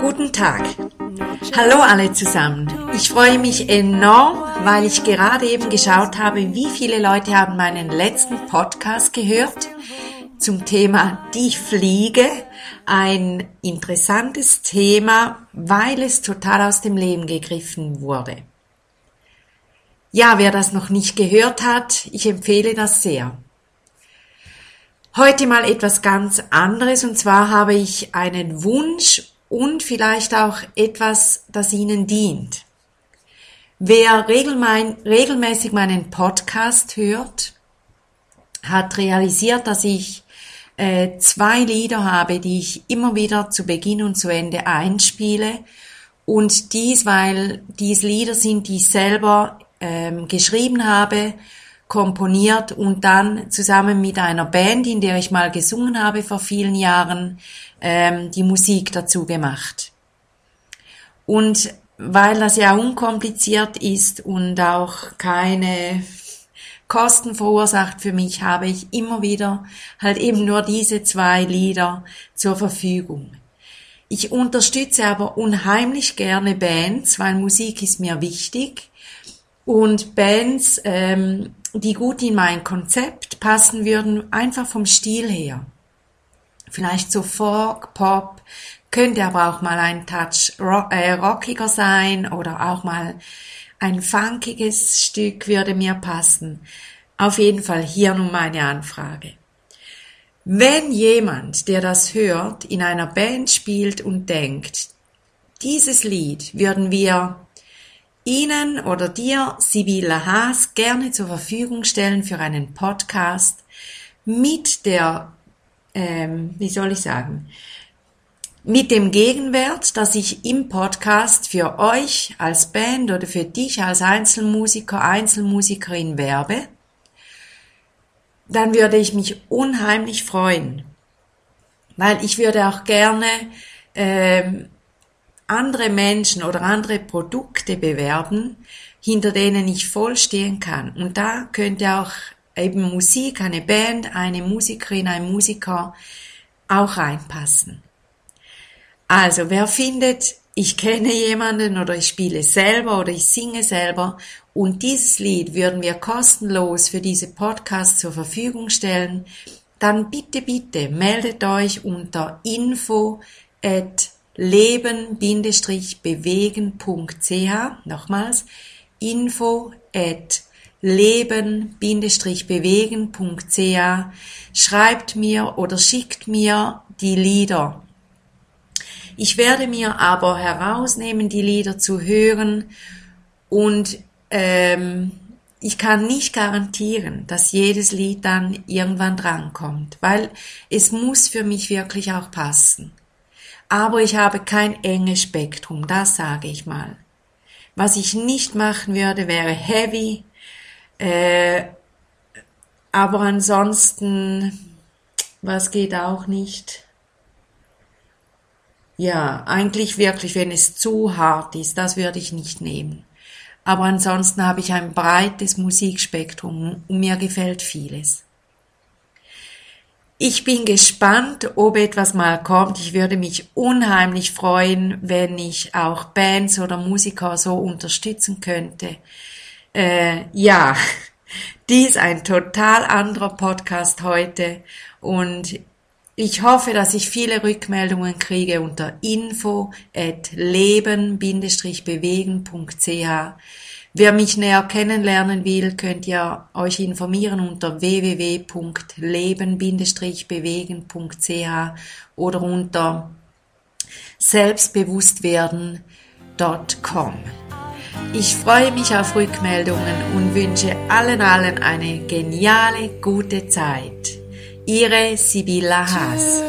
Guten Tag. Hallo alle zusammen. Ich freue mich enorm, weil ich gerade eben geschaut habe, wie viele Leute haben meinen letzten Podcast gehört zum Thema Die Fliege. Ein interessantes Thema, weil es total aus dem Leben gegriffen wurde. Ja, wer das noch nicht gehört hat, ich empfehle das sehr. Heute mal etwas ganz anderes und zwar habe ich einen Wunsch und vielleicht auch etwas, das Ihnen dient. Wer regelmäßig meinen Podcast hört, hat realisiert, dass ich äh, zwei Lieder habe, die ich immer wieder zu Beginn und zu Ende einspiele. Und dies, weil dies Lieder sind, die ich selber ähm, geschrieben habe, komponiert und dann zusammen mit einer Band, in der ich mal gesungen habe vor vielen Jahren, ähm, die Musik dazu gemacht. Und weil das ja unkompliziert ist und auch keine Kosten verursacht für mich, habe ich immer wieder halt eben nur diese zwei Lieder zur Verfügung. Ich unterstütze aber unheimlich gerne Bands, weil Musik ist mir wichtig und Bands ähm, die gut in mein Konzept passen würden, einfach vom Stil her. Vielleicht so Folk, Pop, könnte aber auch mal ein Touch rock, äh, rockiger sein oder auch mal ein funkiges Stück würde mir passen. Auf jeden Fall hier nun meine Anfrage. Wenn jemand, der das hört, in einer Band spielt und denkt, dieses Lied würden wir Ihnen oder dir, Sibylla Haas, gerne zur Verfügung stellen für einen Podcast mit der, ähm, wie soll ich sagen, mit dem Gegenwert, dass ich im Podcast für euch als Band oder für dich als Einzelmusiker, Einzelmusikerin werbe, dann würde ich mich unheimlich freuen, weil ich würde auch gerne ähm, andere Menschen oder andere Produkte bewerben, hinter denen ich voll stehen kann. Und da könnte auch eben Musik, eine Band, eine Musikerin, ein Musiker auch reinpassen. Also, wer findet, ich kenne jemanden oder ich spiele selber oder ich singe selber und dieses Lied würden wir kostenlos für diese Podcast zur Verfügung stellen, dann bitte, bitte meldet euch unter info at leben-bewegen.ch, nochmals, info at leben-bewegen.ch, schreibt mir oder schickt mir die Lieder. Ich werde mir aber herausnehmen, die Lieder zu hören und ähm, ich kann nicht garantieren, dass jedes Lied dann irgendwann drankommt, weil es muss für mich wirklich auch passen aber ich habe kein enges Spektrum, das sage ich mal. Was ich nicht machen würde, wäre heavy, äh, aber ansonsten, was geht auch nicht? Ja, eigentlich wirklich, wenn es zu hart ist, das würde ich nicht nehmen. Aber ansonsten habe ich ein breites Musikspektrum und mir gefällt vieles. Ich bin gespannt, ob etwas mal kommt. Ich würde mich unheimlich freuen, wenn ich auch Bands oder Musiker so unterstützen könnte. Äh, ja, dies ein total anderer Podcast heute und ich hoffe, dass ich viele Rückmeldungen kriege unter info at leben-bewegen.ch Wer mich näher kennenlernen will, könnt ihr euch informieren unter www.leben-bewegen.ch oder unter selbstbewusstwerden.com. Ich freue mich auf Rückmeldungen und wünsche allen allen eine geniale, gute Zeit. irresibilijas.